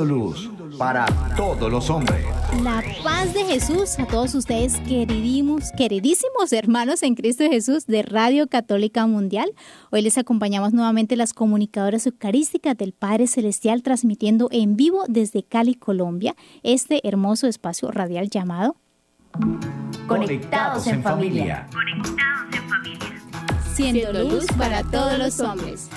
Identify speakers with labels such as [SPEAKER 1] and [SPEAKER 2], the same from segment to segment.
[SPEAKER 1] Siendo luz para todos los hombres.
[SPEAKER 2] La paz de Jesús a todos ustedes, queridimos, queridísimos hermanos en Cristo Jesús de Radio Católica Mundial. Hoy les acompañamos nuevamente las comunicadoras eucarísticas del Padre Celestial, transmitiendo en vivo desde Cali, Colombia, este hermoso espacio radial llamado
[SPEAKER 1] Conectados en familia.
[SPEAKER 3] Conectados en familia.
[SPEAKER 2] Siendo luz para todos los hombres.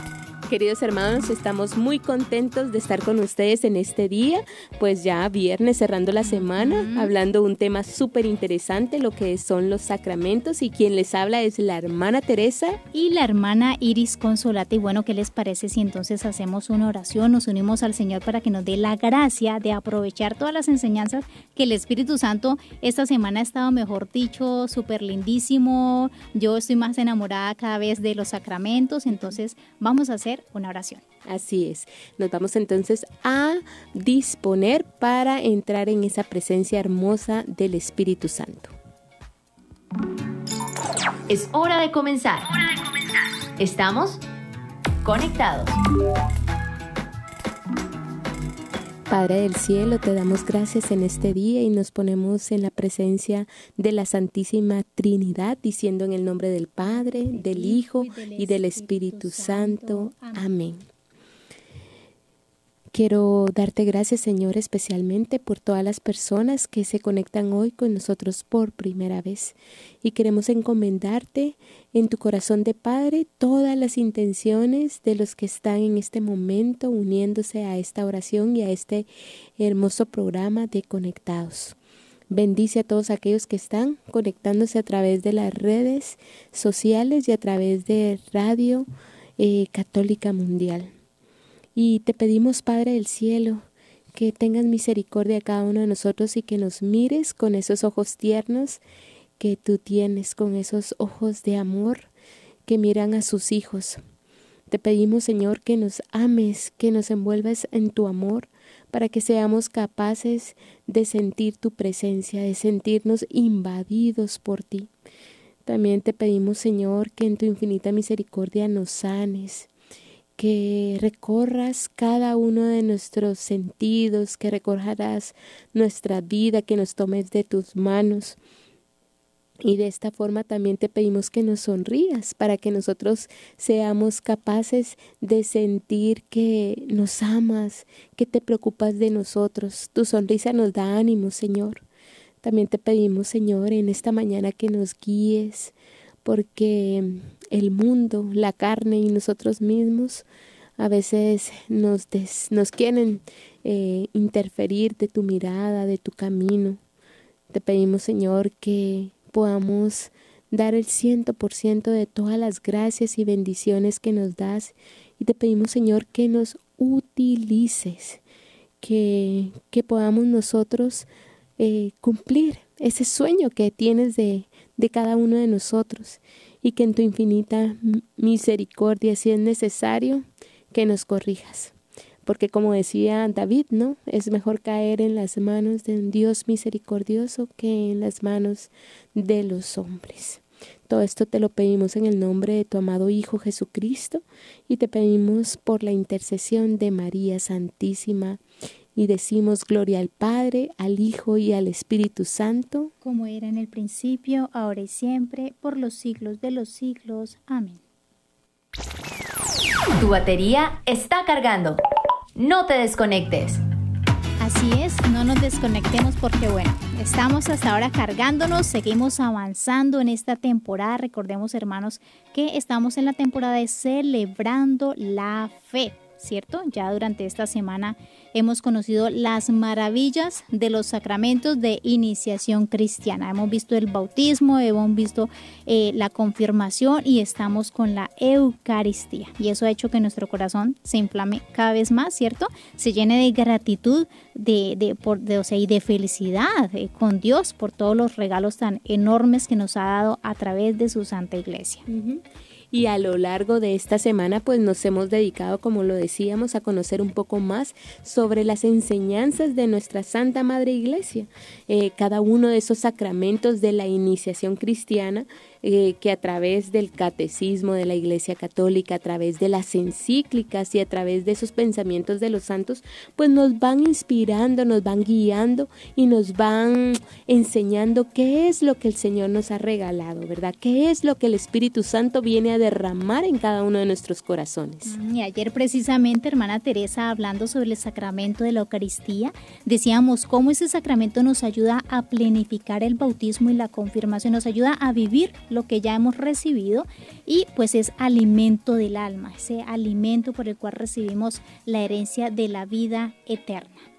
[SPEAKER 4] Queridos hermanos, estamos muy contentos de estar con ustedes en este día, pues ya viernes cerrando la semana, hablando un tema súper interesante, lo que son los sacramentos y quien les habla es la hermana Teresa
[SPEAKER 2] y la hermana Iris Consolata. Y bueno, ¿qué les parece si entonces hacemos una oración, nos unimos al Señor para que nos dé la gracia de aprovechar todas las enseñanzas que el Espíritu Santo esta semana ha estado, mejor dicho, súper lindísimo. Yo estoy más enamorada cada vez de los sacramentos, entonces vamos a hacer una oración.
[SPEAKER 4] Así es. Nos vamos entonces a disponer para entrar en esa presencia hermosa del Espíritu Santo.
[SPEAKER 5] Es hora de comenzar. Estamos conectados.
[SPEAKER 4] Padre del cielo, te damos gracias en este día y nos ponemos en la presencia de la Santísima Trinidad, diciendo en el nombre del Padre, del Hijo y del Espíritu Santo. Amén. Quiero darte gracias, Señor, especialmente por todas las personas que se conectan hoy con nosotros por primera vez. Y queremos encomendarte en tu corazón de Padre todas las intenciones de los que están en este momento uniéndose a esta oración y a este hermoso programa de Conectados. Bendice a todos aquellos que están conectándose a través de las redes sociales y a través de Radio eh, Católica Mundial. Y te pedimos, Padre del Cielo, que tengas misericordia a cada uno de nosotros y que nos mires con esos ojos tiernos que tú tienes, con esos ojos de amor que miran a sus hijos. Te pedimos, Señor, que nos ames, que nos envuelvas en tu amor, para que seamos capaces de sentir tu presencia, de sentirnos invadidos por ti. También te pedimos, Señor, que en tu infinita misericordia nos sanes, que recorras cada uno de nuestros sentidos, que recorrarás nuestra vida, que nos tomes de tus manos. Y de esta forma también te pedimos que nos sonrías para que nosotros seamos capaces de sentir que nos amas, que te preocupas de nosotros. Tu sonrisa nos da ánimo, Señor. También te pedimos, Señor, en esta mañana que nos guíes, porque el mundo, la carne y nosotros mismos a veces nos, nos quieren eh, interferir de tu mirada, de tu camino. Te pedimos, Señor, que podamos dar el ciento por ciento de todas las gracias y bendiciones que nos das. Y te pedimos, Señor, que nos utilices, que, que podamos nosotros eh, cumplir ese sueño que tienes de, de cada uno de nosotros y que en tu infinita misericordia, si es necesario, que nos corrijas. Porque como decía David, ¿no? Es mejor caer en las manos de un Dios misericordioso que en las manos de los hombres. Todo esto te lo pedimos en el nombre de tu amado Hijo Jesucristo y te pedimos por la intercesión de María Santísima y decimos gloria al Padre, al Hijo y al Espíritu Santo,
[SPEAKER 2] como era en el principio, ahora y siempre, por los siglos de los siglos. Amén.
[SPEAKER 5] Tu batería está cargando. No te desconectes.
[SPEAKER 2] Así es, no nos desconectemos porque bueno, estamos hasta ahora cargándonos, seguimos avanzando en esta temporada. Recordemos hermanos que estamos en la temporada de celebrando la fe. ¿Cierto? Ya durante esta semana hemos conocido las maravillas de los sacramentos de iniciación cristiana. Hemos visto el bautismo, hemos visto eh, la confirmación y estamos con la Eucaristía. Y eso ha hecho que nuestro corazón se inflame cada vez más, ¿cierto? Se llene de gratitud de, de, por, de, o sea, y de felicidad eh, con Dios por todos los regalos tan enormes que nos ha dado a través de su Santa Iglesia.
[SPEAKER 4] Y a lo largo de esta semana pues nos hemos dedicado, como lo decíamos, a conocer un poco más sobre las enseñanzas de nuestra Santa Madre Iglesia. Eh, cada uno de esos sacramentos de la iniciación cristiana eh, que a través del catecismo de la Iglesia Católica, a través de las encíclicas y a través de esos pensamientos de los santos, pues nos van inspirando, nos van guiando y nos van enseñando qué es lo que el Señor nos ha regalado, ¿verdad? ¿Qué es lo que el Espíritu Santo viene a derramar en cada uno de nuestros corazones?
[SPEAKER 2] Mm, y ayer precisamente, hermana Teresa, hablando sobre el sacramento de la Eucaristía, decíamos cómo ese sacramento nos ayuda a planificar el bautismo y la confirmación, nos ayuda a vivir lo que ya hemos recibido y pues es alimento del alma, ese alimento por el cual recibimos la herencia de la vida eterna.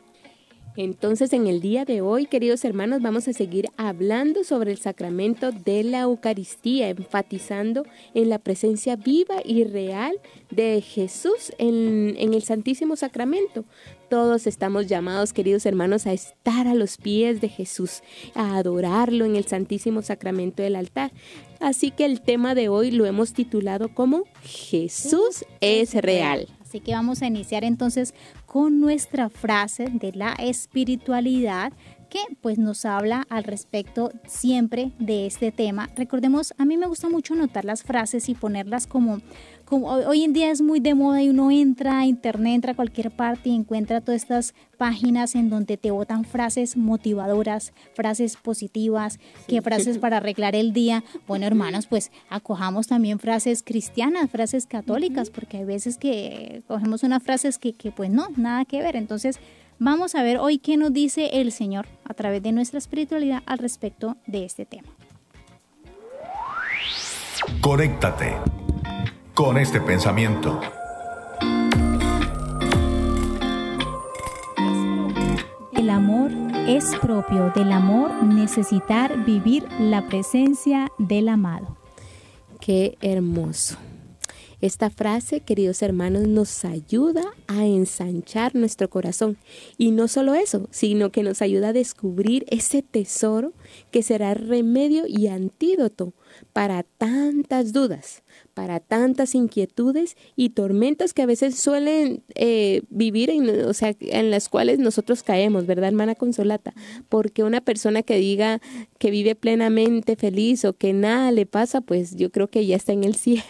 [SPEAKER 4] Entonces, en el día de hoy, queridos hermanos, vamos a seguir hablando sobre el sacramento de la Eucaristía, enfatizando en la presencia viva y real de Jesús en, el Santísimo Sacramento. Todos estamos llamados, queridos hermanos, a estar a los pies de Jesús, a adorarlo en el Santísimo Sacramento del altar. Así que el tema de hoy lo hemos titulado como Jesús es real.
[SPEAKER 2] Así que vamos a iniciar entonces con nuestra frase de la espiritualidad que pues nos habla al respecto siempre de este tema. Recordemos, a mí me gusta mucho anotar las frases y ponerlas como como hoy en día es muy de moda y uno entra a internet, entra a cualquier parte y encuentra todas estas páginas en donde te botan frases motivadoras, frases positivas, que frases para arreglar el día. Bueno, hermanos, pues acojamos también frases cristianas, frases católicas, porque hay veces que cogemos unas frases que, que pues no, nada que ver. Entonces, vamos a ver hoy qué nos dice el Señor a través de nuestra espiritualidad al respecto de este tema.
[SPEAKER 1] Conéctate con este pensamiento.
[SPEAKER 2] El amor es propio del amor necesitar vivir la presencia del amado.
[SPEAKER 4] Qué hermoso. Esta frase, queridos hermanos, nos ayuda a ensanchar nuestro corazón. Y no solo eso, sino que nos ayuda a descubrir ese tesoro que será remedio y antídoto para tantas dudas, para tantas inquietudes y tormentas que a veces suelen eh, vivir, en, o sea, en las cuales nosotros caemos, ¿verdad, hermana Consolata? Porque una persona que diga que vive plenamente feliz o que nada le pasa, pues yo creo que ya está en el cielo.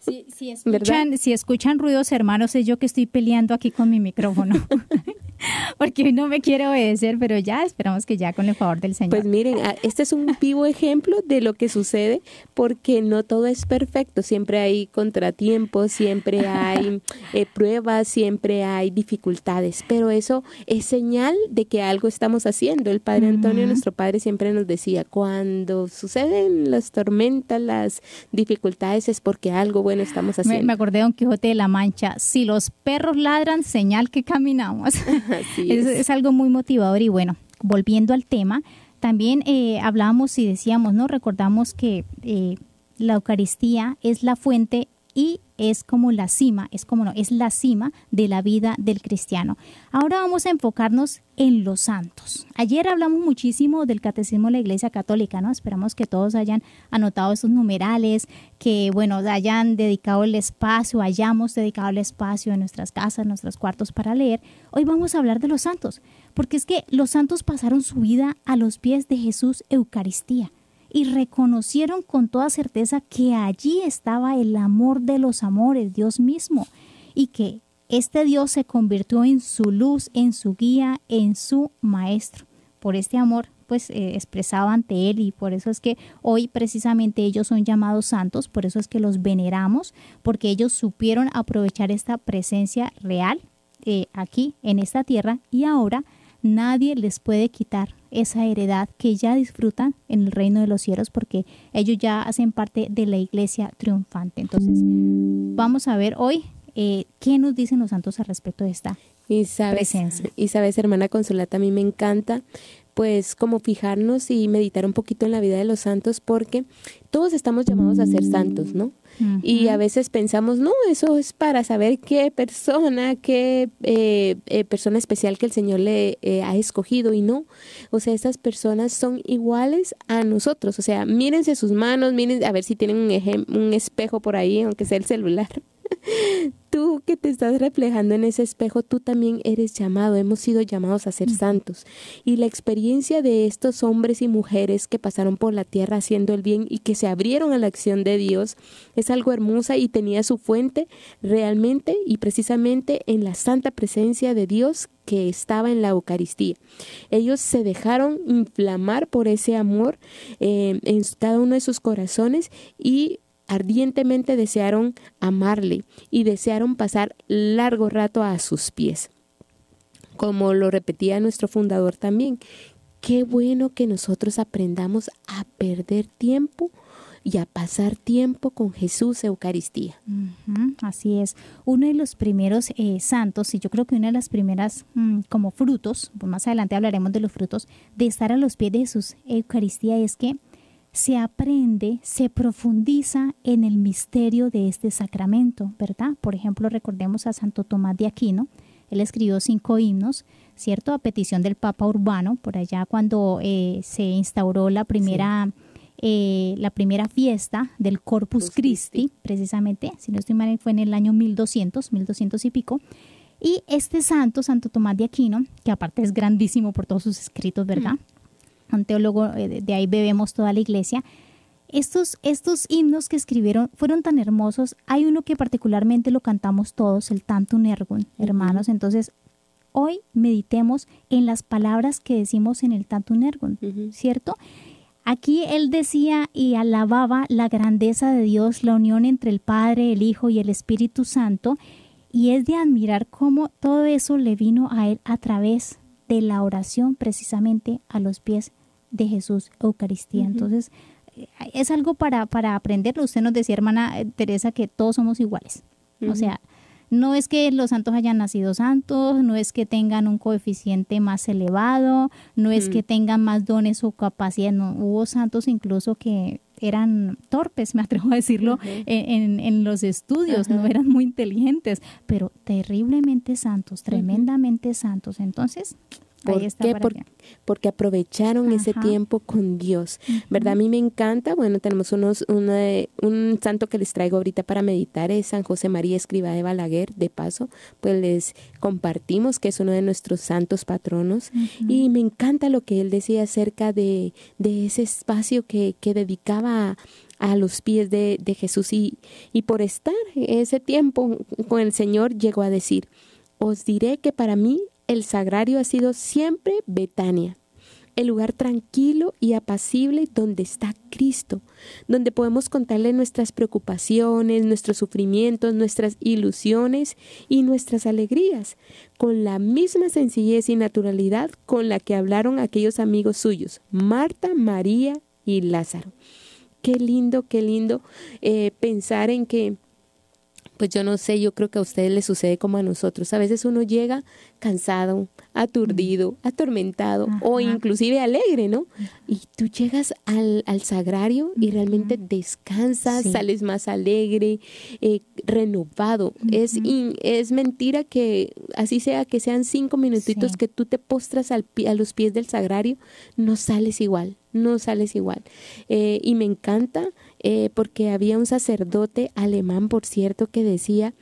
[SPEAKER 2] Sí, si, escuchan, si escuchan ruidos, hermanos, es yo que estoy peleando aquí con mi micrófono. porque hoy no me quiere obedecer, pero ya esperamos que ya con el favor del Señor.
[SPEAKER 4] Pues miren, este es un vivo ejemplo de lo que sucede porque no todo es perfecto, siempre hay contratiempos, siempre hay eh, pruebas, siempre hay dificultades, pero eso es señal de que algo estamos haciendo. El Padre Antonio, nuestro Padre, siempre nos decía, cuando suceden las tormentas, las dificultades, es porque algo bueno estamos haciendo.
[SPEAKER 2] Me, acordé de Don Quijote de la Mancha, si los perros ladran, señal que caminamos. es. algo muy motivador y bueno, volviendo al tema, también eh, hablábamos y decíamos, ¿no? Recordamos que eh, la Eucaristía es la fuente y es como la cima, es como no, es la cima de la vida del cristiano. Ahora vamos a enfocarnos en los santos. Ayer hablamos muchísimo del catecismo de la Iglesia Católica, ¿no? Esperamos que todos hayan anotado esos numerales, que bueno, hayan dedicado el espacio, hayamos dedicado el espacio en nuestras casas, en nuestros cuartos para leer. Hoy vamos a hablar de los santos, porque es que los santos pasaron su vida a los pies de Jesús Eucaristía y reconocieron con toda certeza que allí estaba el amor de los amores, Dios mismo, y que este Dios se convirtió en su luz, en su guía, en su maestro. Por este amor, pues eh, expresaba ante él y por eso es que hoy precisamente ellos son llamados santos, por eso es que los veneramos, porque ellos supieron aprovechar esta presencia real eh, aquí en esta tierra y ahora nadie les puede quitar esa heredad que ya disfrutan en el reino de los cielos porque ellos ya hacen parte de la iglesia triunfante. Entonces, vamos a ver hoy eh, qué nos dicen los santos al respecto de esta
[SPEAKER 4] y sabes,
[SPEAKER 2] presencia.
[SPEAKER 4] Y sabes, hermana Consolata, a mí me encanta pues como fijarnos y meditar un poquito en la vida de los santos porque todos estamos llamados a ser santos, ¿no? Y a veces pensamos, no, eso es para saber qué persona, qué eh, eh, persona especial que el Señor le eh, ha escogido y no. O sea, esas personas son iguales a nosotros. O sea, mírense sus manos, miren a ver si tienen un, un espejo por ahí, aunque sea el celular. tú que te estás reflejando en ese espejo, tú también eres llamado, hemos sido llamados a ser santos. Y la experiencia de estos hombres y mujeres que pasaron por la tierra haciendo el bien y que se abrieron a la acción de Dios es algo hermosa y tenía su fuente realmente y precisamente en la santa presencia de Dios que estaba en la Eucaristía. Ellos se dejaron inflamar por ese amor eh, en cada uno de sus corazones y ardientemente desearon amarle y desearon pasar largo rato a sus pies. Como lo repetía nuestro fundador también, qué bueno que nosotros aprendamos a perder tiempo y a pasar tiempo con Jesús Eucaristía.
[SPEAKER 2] así es. Uno de los primeros eh, santos, y yo creo que una de las primeras mm, como frutos, pues más adelante hablaremos de los frutos, de estar a los pies de Jesús Eucaristía es que se aprende, se profundiza en el misterio de este sacramento, ¿verdad? Por ejemplo, recordemos a Santo Tomás de Aquino, él escribió cinco himnos, ¿cierto? A petición del Papa Urbano, por allá cuando eh, se instauró la primera, eh, la primera fiesta del Corpus Christi, precisamente, si no estoy mal, fue en el año 1200, 1200 y pico. Y este santo, Santo Tomás de Aquino, que aparte es grandísimo por todos sus escritos, ¿verdad? Un teólogo, eh, de ahí bebemos toda la iglesia. Estos, estos himnos que escribieron fueron tan hermosos. Hay uno que particularmente lo cantamos todos, el Tantum Ergun, hermanos. Entonces, hoy meditemos en las palabras que decimos en el Tantum Ergun, ¿cierto? Aquí él decía y alababa la grandeza de Dios, la unión entre el Padre, el Hijo y el Espíritu Santo, y es de admirar cómo todo eso le vino a él a través de la oración precisamente a los pies de Jesús Eucaristía. Entonces, eh, es algo para, para aprenderlo. Usted nos decía, hermana eh, Teresa, que todos somos iguales. O sea, no es que los santos hayan nacido santos, no es que tengan un coeficiente más elevado, no es que tengan más dones o capacidad, no, hubo santos incluso que eran torpes, me atrevo a decirlo, en, en, los estudios, no eran muy inteligentes, pero terriblemente santos, tremendamente santos. Entonces,
[SPEAKER 4] ¿Por qué? porque aprovecharon ese tiempo con Dios, ¿verdad? A mí me encanta, bueno, tenemos unos, un santo que les traigo ahorita para meditar, es San José María Escriba de Balaguer, de paso, pues les compartimos que es uno de nuestros santos patronos. Y me encanta lo que él decía acerca de, de ese espacio que, que dedicaba a, los pies de, de Jesús. Y, y por estar ese tiempo con el Señor llegó a decir, os diré que para mí el sagrario ha sido siempre Betania, el lugar tranquilo y apacible donde está Cristo, donde podemos contarle nuestras preocupaciones, nuestros sufrimientos, nuestras ilusiones y nuestras alegrías, con la misma sencillez y naturalidad con la que hablaron aquellos amigos suyos, Marta, María y Lázaro. Qué lindo, qué lindo eh, pensar en que pues yo no sé, yo creo que a ustedes les sucede como a nosotros. A veces uno llega cansado, aturdido, atormentado o inclusive alegre, ¿no? Y tú llegas al, al sagrario y realmente descansas, sales más alegre, eh, renovado. es, es mentira que así sea, que sean cinco minutitos que tú te postras al, a los pies del sagrario, no sales igual, no sales igual. Eh, y me encanta eh, porque había un sacerdote alemán, por cierto, que decía,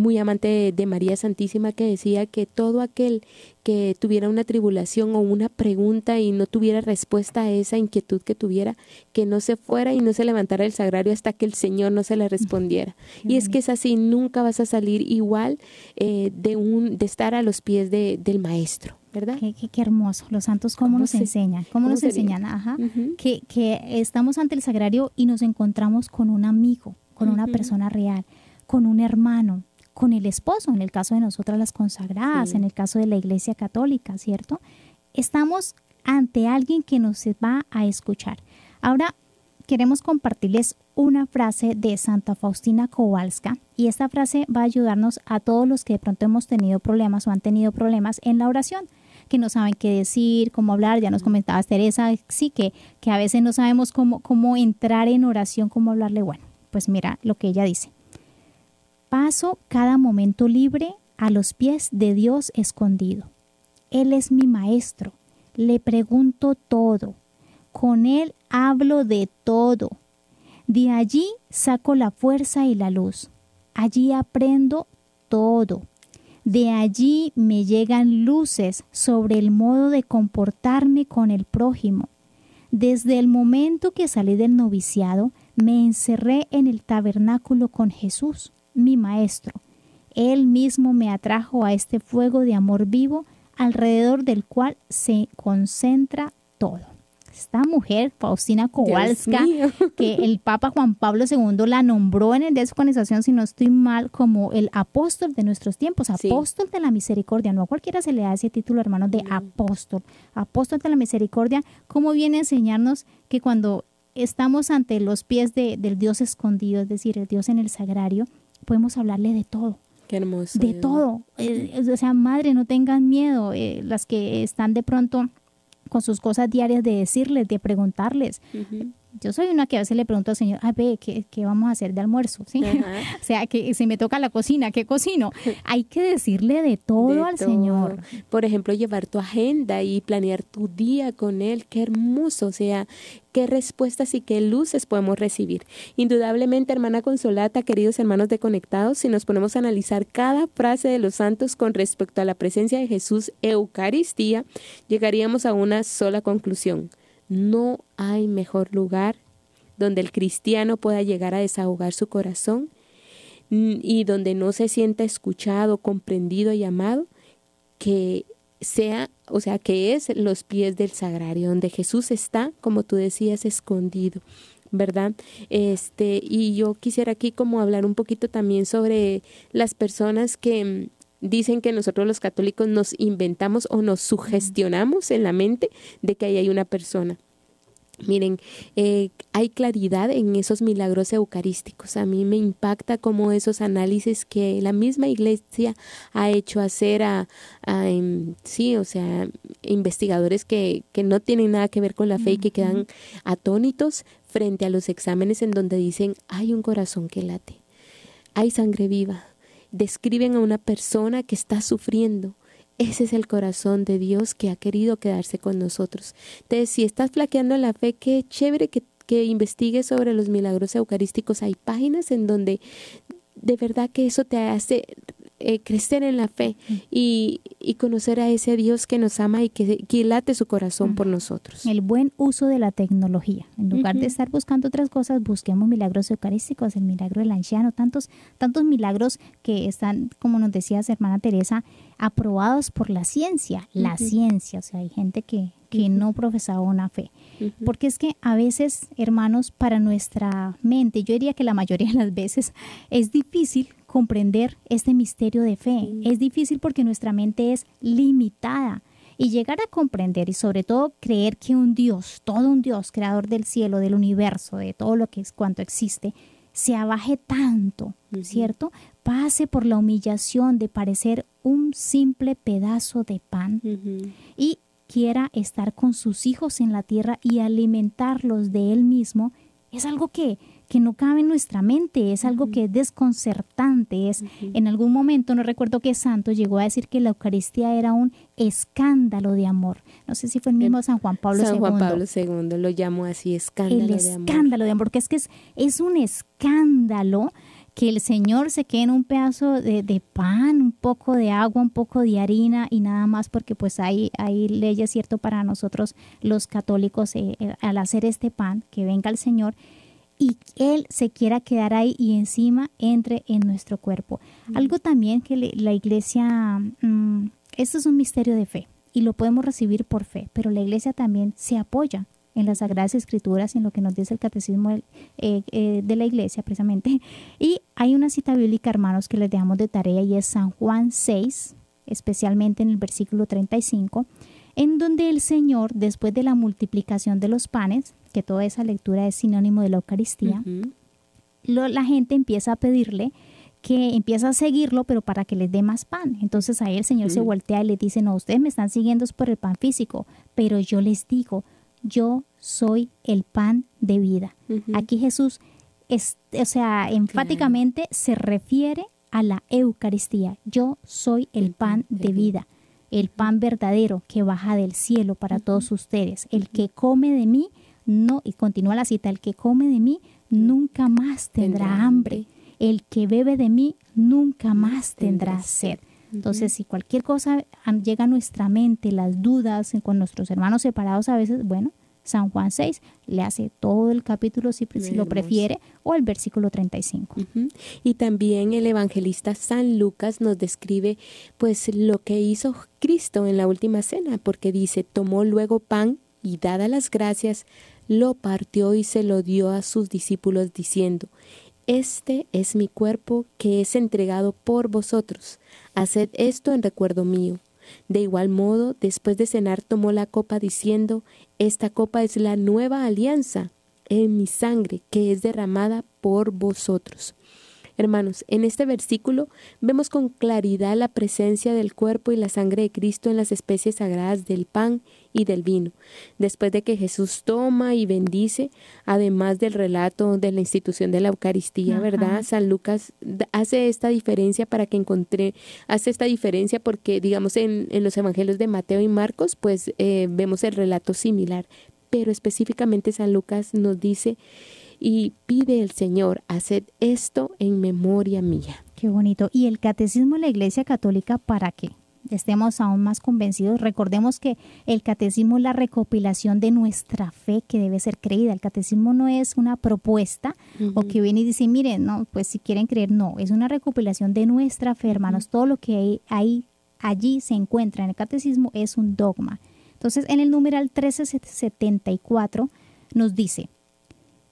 [SPEAKER 4] muy amante de, María Santísima, que decía que todo aquel que tuviera una tribulación o una pregunta y no tuviera respuesta a esa inquietud que tuviera, que no se fuera y no se levantara el sagrario hasta que el Señor no se le respondiera. Y es que es así, nunca vas a salir igual eh, de, un, de estar a los pies de, del Maestro. ¿verdad?
[SPEAKER 2] Qué, qué, hermoso. Los santos, ¿cómo, nos enseñan? ¿Cómo, nos enseñan? Ajá. que, que estamos ante el sagrario y nos encontramos con un amigo, con una persona real, con un hermano, con el esposo, en el caso de nosotras las consagradas, en el caso de la Iglesia Católica, ¿cierto? Estamos ante alguien que nos va a escuchar. Ahora queremos compartirles una frase de Santa Faustina Kowalska y esta frase va a ayudarnos a todos los que de pronto hemos tenido problemas o han tenido problemas en la oración. que no saben qué decir, cómo hablar, ya nos comentabas Teresa, sí, que, que a veces no sabemos cómo, cómo entrar en oración, cómo hablarle. Bueno, pues mira lo que ella dice. Paso cada momento libre a los pies de Dios escondido. Él es mi maestro, le pregunto todo, con Él hablo de todo. De allí saco la fuerza y la luz. Allí aprendo todo. De allí me llegan luces sobre el modo de comportarme con el prójimo. Desde el momento que salí del noviciado, me encerré en el tabernáculo con Jesús, mi Maestro. Él mismo me atrajo a este fuego de amor vivo alrededor del cual se concentra todo esta mujer, Faustina Kowalska, que el Papa Juan Pablo II la nombró en el de su si no estoy mal, como el apóstol de nuestros tiempos, apóstol de la misericordia. No a cualquiera se le da ese título, hermano, de apóstol. Apóstol de la misericordia, ¿cómo viene a enseñarnos que cuando estamos ante los pies de, del Dios escondido, es decir, el Dios en el sagrario, podemos hablarle de todo.
[SPEAKER 4] Qué hermoso.
[SPEAKER 2] De todo. Eh, o sea, madre, no tengan miedo. Eh, las que están de pronto con sus cosas diarias de decirles, de preguntarles. Yo soy una que a veces le pregunto al Señor, a ver, ¿qué, vamos a hacer de almuerzo? ¿Sí? o sea, que si me toca la cocina, ¿qué cocino? Hay que decirle de todo al Señor.
[SPEAKER 4] Por ejemplo, llevar tu agenda y planear tu día con Él. Qué hermoso. O sea, qué respuestas y qué luces podemos recibir. Indudablemente, hermana Consolata, queridos hermanos de Conectados, si nos ponemos a analizar cada frase de los santos con respecto a la presencia de Jesús Eucaristía, llegaríamos a una sola conclusión. No hay mejor lugar donde el cristiano pueda llegar a desahogar su corazón y donde no se sienta escuchado, comprendido y amado, que sea, o sea, que es los pies del sagrario, donde Jesús está, como tú decías, escondido. ¿verdad? Este, y yo quisiera aquí como hablar un poquito también sobre las personas que dicen que nosotros los católicos nos inventamos o nos sugestionamos en la mente de que ahí hay una persona. Miren, eh, hay claridad en esos milagros eucarísticos. A mí me impacta como esos análisis que la misma iglesia ha hecho hacer a, em, sí, o sea, investigadores que, que, no tienen nada que ver con la fe y que quedan atónitos frente a los exámenes en donde dicen, hay un corazón que late, hay sangre viva. Describen a una persona que está sufriendo, ese es el corazón de Dios que ha querido quedarse con nosotros. Entonces, si estás flaqueando la fe, qué chévere que, que investigues sobre los milagros eucarísticos. Hay páginas en donde de verdad que eso te hace eh, crecer en la fe y, conocer a ese Dios que nos ama y que, late su corazón por nosotros.
[SPEAKER 2] El buen uso de la tecnología. En lugar de estar buscando otras cosas, busquemos milagros eucarísticos, el milagro del anciano, tantos, tantos milagros que están, como nos decías, hermana Teresa, aprobados por la ciencia. La ciencia, o sea, hay gente que, que no profesaba una fe. Porque es que a veces, hermanos, para nuestra mente, yo diría que la mayoría de las veces es difícil comprender este misterio de fe. Es difícil porque nuestra mente es limitada. Y llegar a comprender y sobre todo creer que un Dios, todo un Dios, creador del cielo, del universo, de todo lo que es cuanto existe, se abaje tanto, ¿cierto? Pase por la humillación de parecer un simple pedazo de pan y quiera estar con sus hijos en la tierra y alimentarlos de él mismo, es algo que, que no cabe en nuestra mente, es algo que es desconcertante, es en algún momento, no recuerdo qué santo llegó a decir que la Eucaristía era un escándalo de amor. No sé si fue el mismo San Juan Pablo II.
[SPEAKER 4] San Juan Pablo II lo llamó así, escándalo
[SPEAKER 2] de amor. escándalo de amor, porque es que es, es un escándalo que el Señor se quede en un pedazo de, pan, un poco de agua, un poco de harina y nada más, porque pues hay, hay leyes, ¿cierto?, para nosotros los católicos eh, eh, al hacer este pan, que venga el Señor y Él se quiera quedar ahí y encima entre en nuestro cuerpo. Algo también que la iglesia, mm, esto es un misterio de fe y lo podemos recibir por fe, pero la iglesia también se apoya en las Sagradas Escrituras y en lo que nos dice el Catecismo de, eh, eh, de la Iglesia precisamente. Y hay una cita bíblica, hermanos, que les dejamos de tarea y es San Juan 6, especialmente en el versículo 35, en donde el Señor, después de la multiplicación de los panes, que toda esa lectura es sinónimo de la Eucaristía, la gente empieza a pedirle que empieza a seguirlo, pero para que les dé más pan. Entonces ahí el Señor se voltea y le dice, no, ustedes me están siguiendo por el pan físico, pero yo les digo, yo soy el pan de vida. Aquí Jesús, es, o sea, enfáticamente se refiere a la Eucaristía. Yo soy el, pan, de vida, el pan verdadero que baja del cielo para todos ustedes. El que come de mí, no, y continúa la cita, el que come de mí nunca más tendrá, hambre. El que bebe de mí nunca más tendrá sed. Entonces, si cualquier cosa llega a nuestra mente, las dudas con nuestros hermanos separados a veces, bueno, San Juan 6 le hace todo el capítulo si, lo prefiere o el versículo 35.
[SPEAKER 4] Y también el evangelista San Lucas nos describe pues lo que hizo Cristo en la última cena, porque dice, tomó luego pan y dada las gracias, lo partió y se lo dio a sus discípulos diciendo, Este es mi cuerpo que es entregado por vosotros. Haced esto en recuerdo mío. De igual modo, después de cenar, tomó la copa diciendo, Esta copa es la nueva alianza en mi sangre que es derramada por vosotros. Hermanos, en este versículo vemos con claridad la presencia del cuerpo y la sangre de Cristo en las especies sagradas del pan y del vino. Después de que Jesús toma y bendice, además del relato de la institución de la Eucaristía, ¿verdad? San Lucas hace esta diferencia para que encontré, hace esta diferencia porque, digamos, en, en los evangelios de Mateo y Marcos, pues eh, vemos el relato similar, pero específicamente San Lucas nos dice y pide el Señor, haced esto en memoria mía.
[SPEAKER 2] Qué bonito. ¿Y el catecismo de la Iglesia Católica para qué? Estemos aún más convencidos. Recordemos que el catecismo es la recopilación de nuestra fe que debe ser creída. El catecismo no es una propuesta o que viene y dice, miren, no, pues si quieren creer, no, es una recopilación de nuestra fe, hermanos. Todo lo que hay, ahí, allí se encuentra en el catecismo es un dogma. Entonces, en el numeral 1374 nos dice,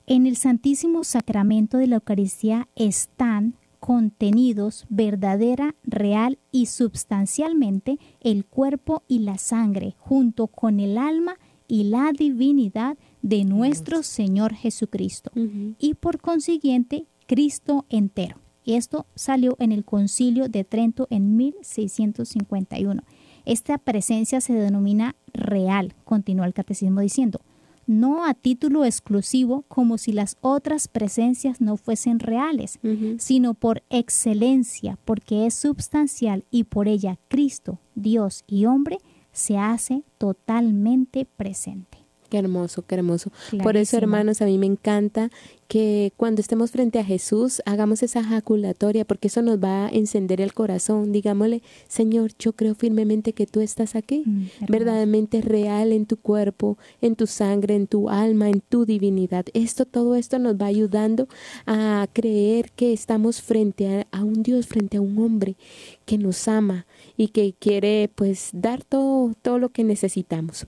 [SPEAKER 2] en el Santísimo Sacramento de la Eucaristía están contenidos verdadera, real y substancialmente el cuerpo y la sangre, junto con el alma y la divinidad de nuestro Señor Jesucristo, y por consiguiente Cristo entero. Esto salió en el concilio de Trento en 1651. Esta presencia se denomina real, continúa el catecismo diciendo, no a título exclusivo como si las otras presencias no fuesen reales, sino por excelencia, porque es substancial y por ella Cristo, Dios y hombre, se hace totalmente presente.
[SPEAKER 4] Qué hermoso, qué hermoso. Por eso, hermanos, a mí me encanta que cuando estemos frente a Jesús hagamos esa jaculatoria, porque eso nos va a encender el corazón. Digámosle, Señor, yo creo firmemente que tú estás aquí, mm, verdaderamente real en tu cuerpo, en tu sangre, en tu alma, en tu divinidad. Esto, todo esto nos va ayudando a creer que estamos frente a, a un Dios, frente a un hombre que nos ama y que quiere pues dar todo, todo lo que necesitamos.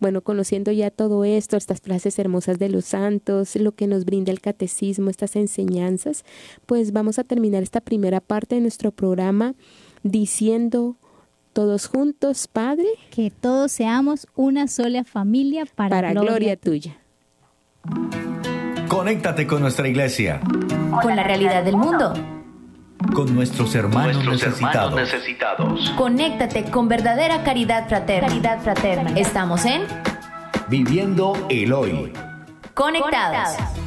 [SPEAKER 4] Bueno, conociendo ya todo esto, estas frases hermosas de los santos, lo que nos brinda el catecismo, estas enseñanzas, pues vamos a terminar esta primera parte de nuestro programa diciendo todos juntos, Padre,
[SPEAKER 2] que todos seamos una sola familia para, gloria, tuya.
[SPEAKER 1] Conéctate con nuestra iglesia.
[SPEAKER 5] Con la realidad del mundo
[SPEAKER 1] con nuestros hermanos, necesitados.
[SPEAKER 5] Conéctate con verdadera caridad fraterna. Caridad fraterna. Estamos en
[SPEAKER 1] Viviendo el Hoy.
[SPEAKER 5] Conectados.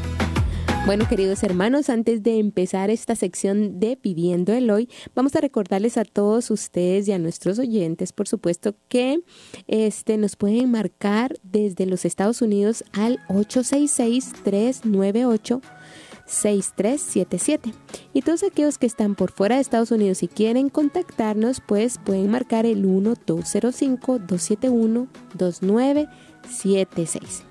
[SPEAKER 4] Bueno, queridos hermanos, antes de empezar esta sección de Viviendo el Hoy, vamos a recordarles a todos ustedes y a nuestros oyentes, por supuesto, que este, nos pueden marcar desde los Estados Unidos al 866 398 6377. Y todos aquellos que están por fuera de Estados Unidos y quieren contactarnos, pues pueden marcar el 1205-271-2976.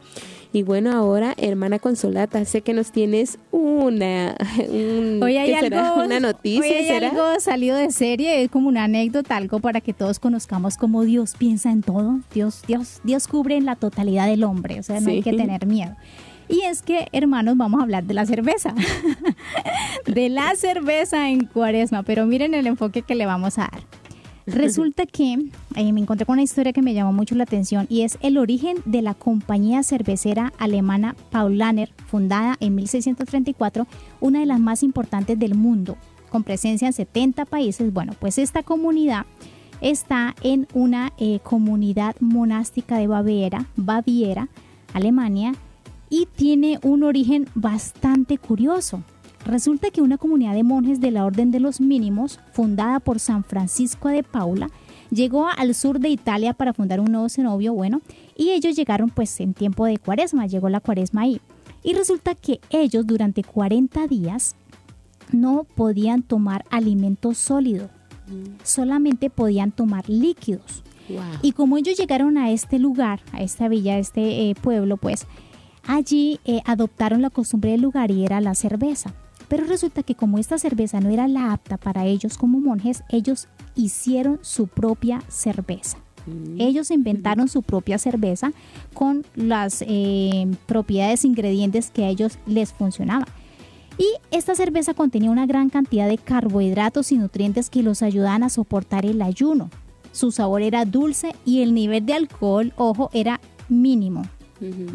[SPEAKER 4] Y bueno, ahora, hermana Consolata, sé que nos tienes una,
[SPEAKER 2] hoy hay algo,
[SPEAKER 4] una noticia.
[SPEAKER 2] Hoy hay algo salido de serie, es como una anécdota, algo para que todos conozcamos cómo Dios piensa en todo. Dios, Dios, Dios cubre en la totalidad del hombre, o sea, no hay que tener miedo. Y es que, hermanos, vamos a hablar de la cerveza. de la cerveza en cuaresma, pero miren el enfoque que le vamos a dar. Resulta que eh, me encontré con una historia que me llamó mucho la atención y es el origen de la compañía cervecera alemana Paulaner, fundada en 1634, una de las más importantes del mundo. con presencia en 70 países. Bueno, pues esta comunidad está en una eh, comunidad monástica de Baviera, Baviera, Alemania, y tiene un origen bastante curioso. Resulta que una comunidad de monjes de la Orden de los Mínimos, fundada por San Francisco de Paula, llegó al sur de Italia para fundar un nuevo cenobio, bueno, y ellos llegaron pues en tiempo de cuaresma, llegó la cuaresma ahí. Y resulta que ellos durante 40 días no podían tomar alimento sólido, solamente podían tomar líquidos. Y como ellos llegaron a este lugar, a esta villa, a este eh, pueblo, pues allí eh, adoptaron la costumbre del lugar y era la cerveza. Pero resulta que como esta cerveza no era la apta para ellos como monjes, ellos hicieron su propia cerveza. Mm. Ellos inventaron su propia cerveza con las eh, propiedades ingredientes que a ellos les funcionaban. Y esta cerveza contenía una gran cantidad de carbohidratos y nutrientes que los ayudaban a soportar el ayuno. Su sabor era dulce y el nivel de alcohol, ojo, era mínimo.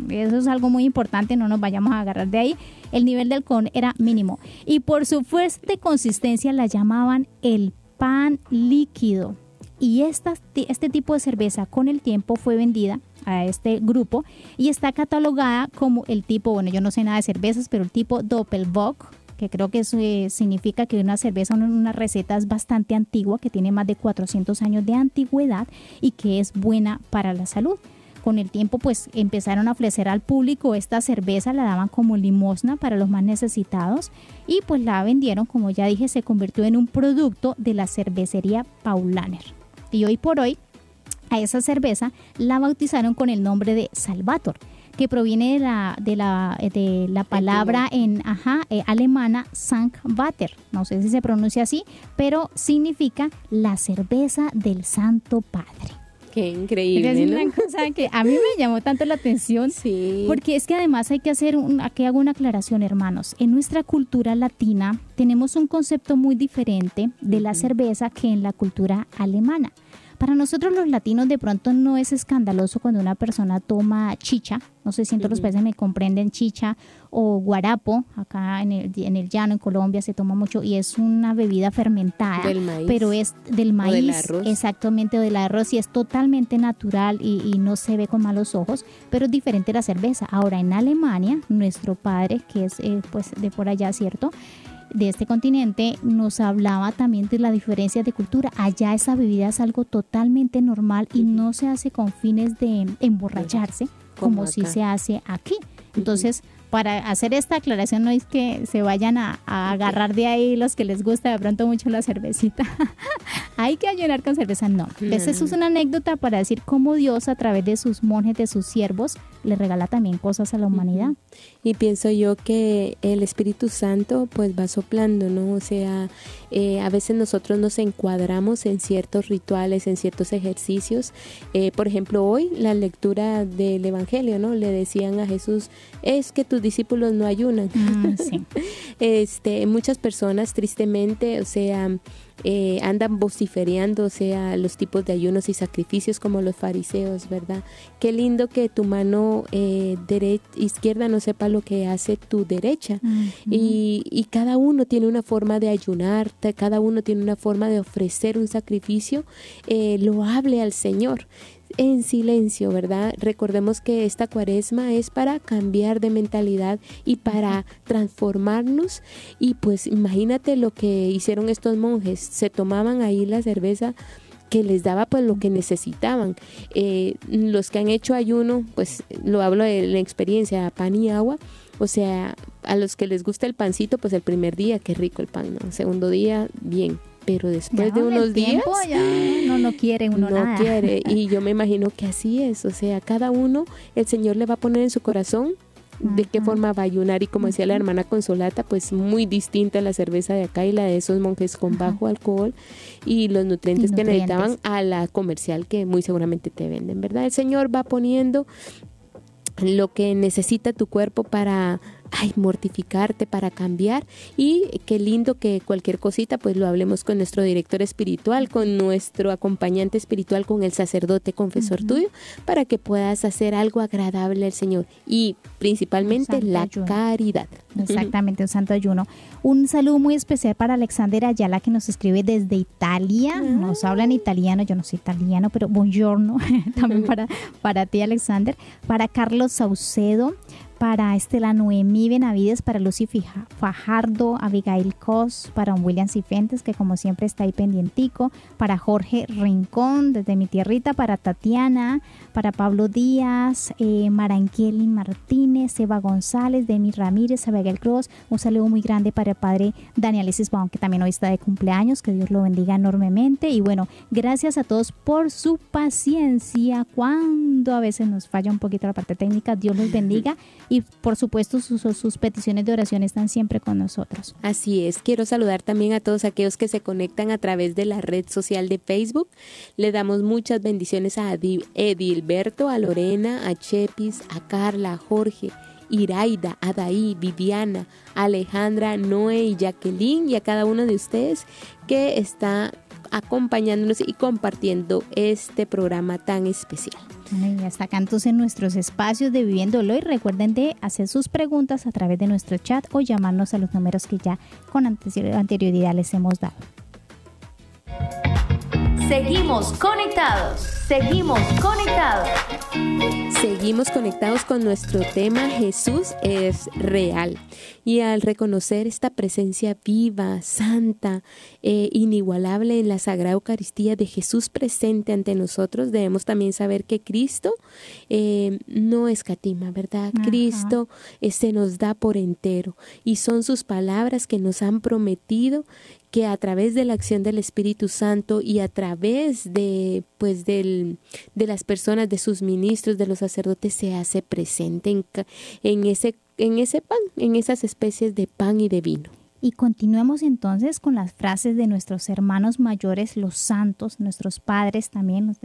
[SPEAKER 2] Eso es algo muy importante, no nos vayamos a agarrar de ahí. El nivel de alcohol era mínimo. Y por su fuerte consistencia la llamaban el pan líquido. Y esta, este tipo de cerveza con el tiempo fue vendida a este grupo y está catalogada como el tipo, bueno, yo no sé nada de cervezas, pero el tipo Doppelbock, que creo que eso, eh, significa que una cerveza, una receta es bastante antigua, que tiene más de 400 años de antigüedad y que es buena para la salud con el tiempo pues empezaron a ofrecer al público esta cerveza, la daban como limosna para los más necesitados y pues la vendieron, como ya dije, se convirtió en un producto de la cervecería Paulaner. Y hoy por hoy a esa cerveza la bautizaron con el nombre de Salvator que proviene de la, de la, de la palabra en ajá, eh, alemana. No sé si se pronuncia así, pero significa la cerveza del Santo Padre.
[SPEAKER 4] Qué increíble.
[SPEAKER 2] Es una cosa que a mí me llamó tanto la atención.
[SPEAKER 4] Sí.
[SPEAKER 2] Porque es que además hay que hacer, un, aquí hago una aclaración, hermanos. En nuestra cultura latina tenemos un concepto muy diferente de la cerveza que en la cultura alemana. Para nosotros los latinos de pronto no es escandaloso cuando una persona toma chicha, no sé si en todos los países me comprenden chicha o guarapo, acá en el, en el llano, en Colombia se toma mucho y es una bebida fermentada,
[SPEAKER 4] Del maíz.
[SPEAKER 2] pero es del maíz,
[SPEAKER 4] del arroz.
[SPEAKER 2] exactamente, o del arroz y es totalmente natural y, y no se ve con malos ojos, pero es diferente la cerveza. Ahora en Alemania, nuestro padre, que es eh, pues de por allá, ¿cierto? De este continente nos hablaba también de la diferencia de cultura. Allá esa bebida es algo totalmente normal y no se hace con fines de emborracharse como,
[SPEAKER 4] Como
[SPEAKER 2] si se hace aquí. Entonces, para hacer esta aclaración no es que se vayan a, a agarrar de ahí los que les gusta de pronto mucho la cervecita. Hay que ayunar con cerveza, no. Esa es una anécdota para decir cómo Dios a través de sus monjes, de sus siervos, le regala también cosas a la humanidad.
[SPEAKER 4] Y pienso yo que el Espíritu Santo pues va soplando, ¿no? O sea, eh, a veces nosotros nos encuadramos en ciertos rituales, en ciertos ejercicios. Eh, por ejemplo, hoy la lectura del Evangelio, ¿no? Le decían a Jesús, es que tus discípulos no ayunan.
[SPEAKER 2] Mm, sí.
[SPEAKER 4] Este, muchas personas tristemente, o sea, eh, andan vociferando, o sea, los tipos de ayunos y sacrificios como los fariseos, ¿verdad? Qué lindo que tu mano eh, izquierda no sepa lo que hace tu derecha. y, y cada uno tiene una forma de ayunar, cada uno tiene una forma de ofrecer un sacrificio eh, loable al Señor en silencio, ¿verdad? Recordemos que esta cuaresma es para cambiar de mentalidad y para transformarnos. Y pues imagínate lo que hicieron estos monjes. Se tomaban ahí la cerveza que les daba pues lo que necesitaban. Eh, los que han hecho ayuno, pues lo hablo de la experiencia, pan y agua. O sea, a los que les gusta el pancito, pues el primer día, qué rico el pan, ¿no? Segundo día, bien. Pero después
[SPEAKER 2] Ya
[SPEAKER 4] de unos días,
[SPEAKER 2] ya no, no quiere uno
[SPEAKER 4] no
[SPEAKER 2] nada.
[SPEAKER 4] quiere. Y yo me imagino que así es. O sea, cada uno, el Señor le va a poner en su corazón de qué
[SPEAKER 2] Ajá.
[SPEAKER 4] forma va a ayunar. Y como decía la hermana Consolata, pues muy distinta la cerveza de acá y la de esos monjes con bajo alcohol y los nutrientes,
[SPEAKER 2] Y
[SPEAKER 4] que
[SPEAKER 2] nutrientes.
[SPEAKER 4] necesitaban a la comercial que muy seguramente te venden, ¿verdad? El Señor va poniendo lo que necesita tu cuerpo para ay, mortificarte para cambiar y qué lindo que cualquier cosita pues lo hablemos con nuestro director espiritual, con nuestro acompañante espiritual, con el sacerdote confesor tuyo, para que puedas hacer algo agradable al Señor y principalmente la caridad.
[SPEAKER 2] Exactamente, un santo ayuno. Un saludo muy especial para Alexander Ayala que nos escribe desde Italia. Nos habla en italiano, yo no soy italiano, pero buongiorno. También para, para ti, Alexander. Para Carlos Saucedo para Estela Noemí Benavides, para Lucy Fajardo, Abigail Cos, para William Cifentes, que como siempre está ahí pendientico, para Jorge Rincón, desde mi tierrita, para Tatiana, para Pablo Díaz, eh, Martínez, Eva González, Demi Ramírez, Abigail Cruz, un saludo muy grande para el padre Daniel Isisbaum, que también hoy está de cumpleaños, que Dios lo bendiga enormemente, y bueno, gracias a todos por su paciencia, cuando a veces nos falla un poquito la parte técnica, Dios los bendiga y por supuesto sus, peticiones de oración están siempre con nosotros.
[SPEAKER 4] Así es, quiero saludar también a todos aquellos que se conectan a través de la red social de Facebook. Le damos muchas bendiciones a Edilberto, a Lorena, a Chepis, a Carla, a Jorge. Iraida, Adaí, Viviana, Alejandra, Noé y Jacqueline y a cada uno de ustedes que está acompañándonos y compartiendo este programa tan especial.
[SPEAKER 2] Y hasta acá entonces nuestros espacios de Viviéndolo y recuerden de hacer sus preguntas a través de nuestro chat o llamarnos a los números que ya con anterioridad les hemos dado.
[SPEAKER 5] Seguimos conectados, seguimos conectados.
[SPEAKER 4] Seguimos conectados con nuestro tema Jesús es real. Y al reconocer esta presencia viva, santa, e inigualable en la Sagrada Eucaristía de Jesús presente ante nosotros, debemos también saber que Cristo eh, no escatima, ¿verdad? Cristo eh, se nos da por entero y son sus palabras que nos han prometido que a través de la acción del Espíritu Santo y a través de pues del, de las personas, de sus ministros, de los sacerdotes, se hace presente en, en, ese, en ese pan, en esas especies de pan y de vino.
[SPEAKER 2] Y continuemos entonces con las frases de nuestros hermanos mayores, los santos, nuestros padres también,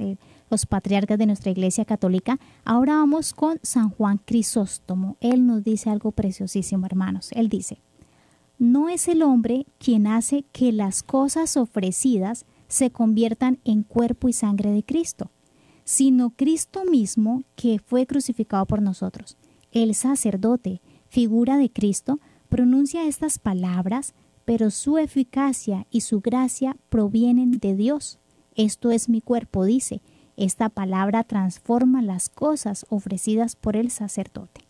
[SPEAKER 2] los patriarcas de nuestra Iglesia Católica. Ahora vamos con San Juan Crisóstomo. Él nos dice algo preciosísimo, hermanos. Él dice, no es el hombre quien hace que las cosas ofrecidas se conviertan en cuerpo y sangre de Cristo, sino Cristo mismo que fue crucificado por nosotros. El sacerdote, figura de Cristo, pronuncia estas palabras, pero su eficacia y su gracia provienen de Dios. Esto es mi cuerpo, dice. Esta palabra transforma las cosas ofrecidas por el sacerdote.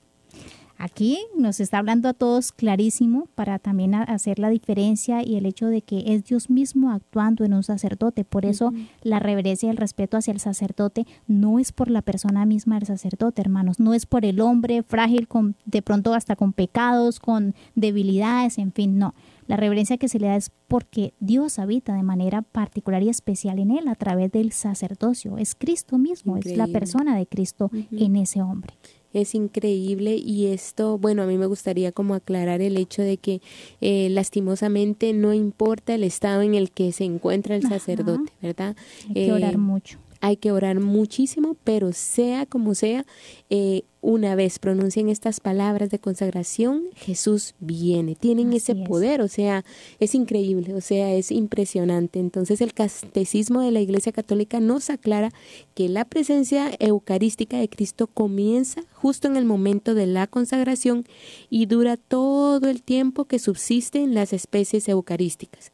[SPEAKER 2] Aquí nos está hablando a todos clarísimo para también hacer la diferencia y el hecho de que es Dios mismo actuando en un sacerdote. Por eso la reverencia y el respeto hacia el sacerdote no es por la persona misma del sacerdote, hermanos, no es por el hombre frágil, con, de pronto hasta con pecados, con debilidades, en fin, no. La reverencia que se le da es porque Dios habita de manera particular y especial en él a través del sacerdocio. Es Cristo mismo, es la persona de Cristo en ese hombre
[SPEAKER 4] es increíble y esto, bueno, a mí me gustaría como aclarar el hecho de que eh, lastimosamente no importa el estado en el que se encuentra el sacerdote, ¿verdad?
[SPEAKER 2] Hay que orar eh, mucho
[SPEAKER 4] hay que orar muchísimo, pero sea como sea, eh, una vez pronuncien estas palabras de consagración, Jesús viene. Tienen ese poder, o sea, es increíble, o sea, es impresionante. Entonces el catecismo de la Iglesia Católica nos aclara que la presencia eucarística de Cristo comienza justo en el momento de la consagración y dura todo el tiempo que subsisten las especies eucarísticas.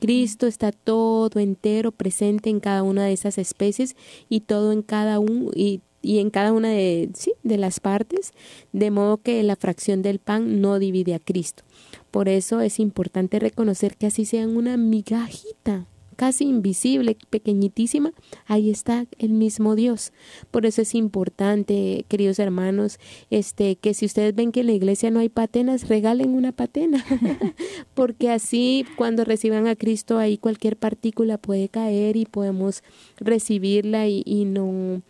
[SPEAKER 4] Cristo está todo entero presente en cada una de esas especies y todo en cada uno y, en cada una de, sí, de las partes, de modo que la fracción del pan no divide a Cristo. Por eso es importante reconocer que así sean una migajita casi invisible, pequeñitísima, ahí está el mismo Dios. Por eso es importante, queridos hermanos, este que si ustedes ven que en la iglesia no hay patenas, regalen una patena, porque así cuando reciban a Cristo ahí cualquier partícula puede caer y podemos recibirla y, y no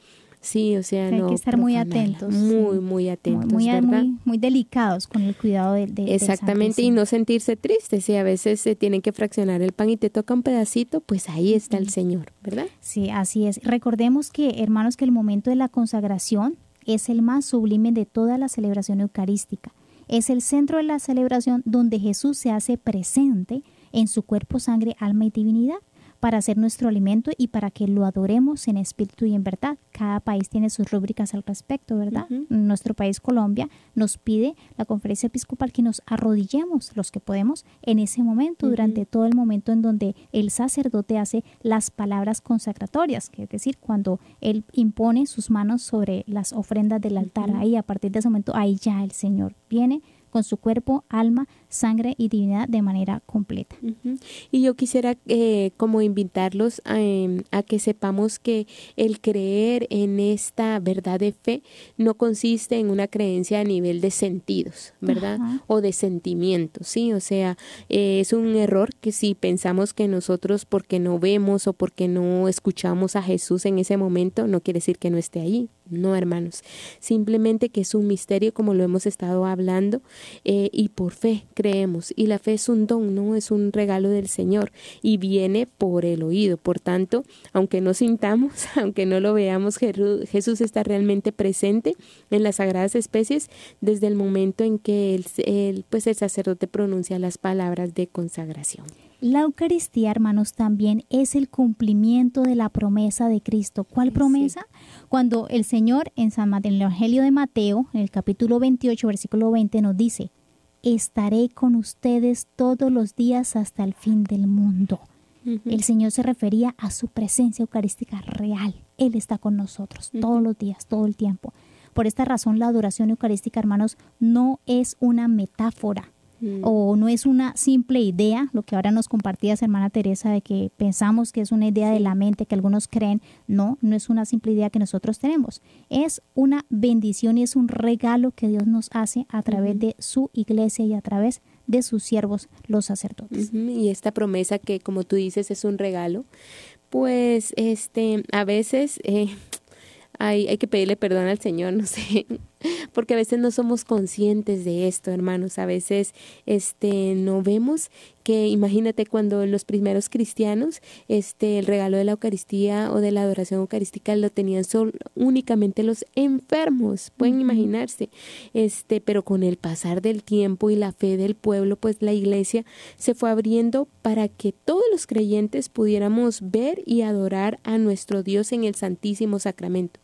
[SPEAKER 4] Sí, o sea,
[SPEAKER 2] hay que estar muy atentos.
[SPEAKER 4] Muy, muy atentos,
[SPEAKER 2] muy,
[SPEAKER 4] ¿verdad?
[SPEAKER 2] Muy, delicados con el cuidado de, de
[SPEAKER 4] Exactamente, y no sentirse tristes. Si a veces se tienen que fraccionar el pan y te toca un pedacito, pues ahí está el Señor, ¿verdad?
[SPEAKER 2] Sí, así es. Recordemos que, hermanos, que el momento de la consagración es el más sublime de toda la celebración eucarística. es el centro de la celebración donde Jesús se hace presente en su cuerpo, sangre, alma y divinidad para ser nuestro alimento y para que lo adoremos en espíritu y en verdad. Cada país tiene sus rúbricas al respecto, ¿verdad? Nuestro país, Colombia, nos pide la conferencia episcopal que nos arrodillemos los que podemos en ese momento, durante todo el momento en donde el sacerdote hace las palabras consagratorias, que es decir, cuando él impone sus manos sobre las ofrendas del altar, ahí a partir de ese momento, ahí ya el Señor viene con su cuerpo, alma, sangre y divinidad de manera completa.
[SPEAKER 4] Y yo quisiera eh, como invitarlos em, a, que sepamos que el creer en esta verdad de fe no consiste en una creencia a nivel de sentidos, ¿verdad? O de sentimientos, ¿sí? O sea, eh, es un error que si pensamos que nosotros porque no vemos o porque no escuchamos a Jesús en ese momento, no quiere decir que no esté ahí, no, hermanos. Simplemente que es un misterio como lo hemos estado hablando eh, y por fe creemos. Y la fe es un don, no es un regalo del Señor y viene por el oído. Por tanto, aunque no sintamos, aunque no lo veamos, Jesús está realmente presente en las sagradas especies desde el momento en que el, pues el sacerdote pronuncia las palabras de consagración.
[SPEAKER 2] La Eucaristía, hermanos, también es el cumplimiento de la promesa de Cristo. ¿Cuál promesa? Cuando el Señor en, San, en el Evangelio de Mateo, en el capítulo 28, versículo 20, nos dice, estaré con ustedes todos los días hasta el fin del mundo. El Señor se refería a su presencia eucarística real. Él está con nosotros todos los días, todo el tiempo. Por esta razón, la adoración eucarística, hermanos, no es una metáfora, Mm. o no es una simple idea, lo que ahora nos compartías, hermana Teresa, de que pensamos que es una idea de la mente, que algunos creen, no, no es una simple idea que nosotros tenemos, es una bendición y es un regalo que Dios nos hace a través de su iglesia y a través de sus siervos, los sacerdotes.
[SPEAKER 4] Y esta promesa que, como tú dices, es un regalo, pues este, a veces... Eh, hay, hay que pedirle perdón al Señor, no sé, porque a veces no somos conscientes de esto, hermanos, a veces este no vemos que imagínate cuando los primeros cristianos este el regalo de la Eucaristía o de la adoración eucarística lo tenían solo únicamente los enfermos, pueden imaginarse. Este, pero con el pasar del tiempo y la fe del pueblo, pues la iglesia se fue abriendo para que todos los creyentes pudiéramos ver y adorar a nuestro Dios en el Santísimo Sacramento.